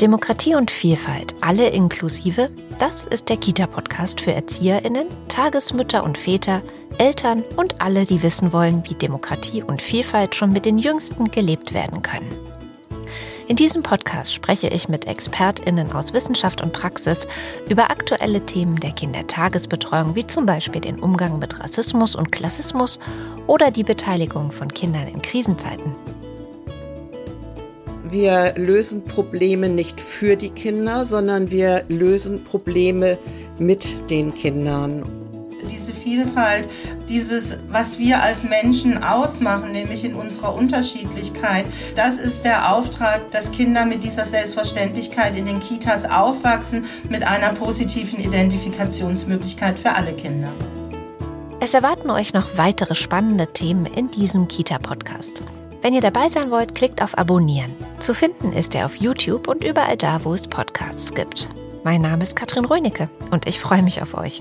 Demokratie und Vielfalt, alle inklusive, das ist der Kita-Podcast für ErzieherInnen, Tagesmütter und Väter, Eltern und alle, die wissen wollen, wie Demokratie und Vielfalt schon mit den Jüngsten gelebt werden können. In diesem Podcast spreche ich mit ExpertInnen aus Wissenschaft und Praxis über aktuelle Themen der Kindertagesbetreuung, wie zum Beispiel den Umgang mit Rassismus und Klassismus oder die Beteiligung von Kindern in Krisenzeiten. Wir lösen Probleme nicht für die Kinder, sondern wir lösen Probleme mit den Kindern diese Vielfalt, dieses, was wir als Menschen ausmachen, nämlich in unserer Unterschiedlichkeit, das ist der Auftrag, dass Kinder mit dieser Selbstverständlichkeit in den Kitas aufwachsen, mit einer positiven Identifikationsmöglichkeit für alle Kinder. Es erwarten euch noch weitere spannende Themen in diesem Kita-Podcast. Wenn ihr dabei sein wollt, klickt auf Abonnieren. Zu finden ist er auf YouTube und überall da, wo es Podcasts gibt. Mein Name ist Katrin Rönicke und ich freue mich auf euch.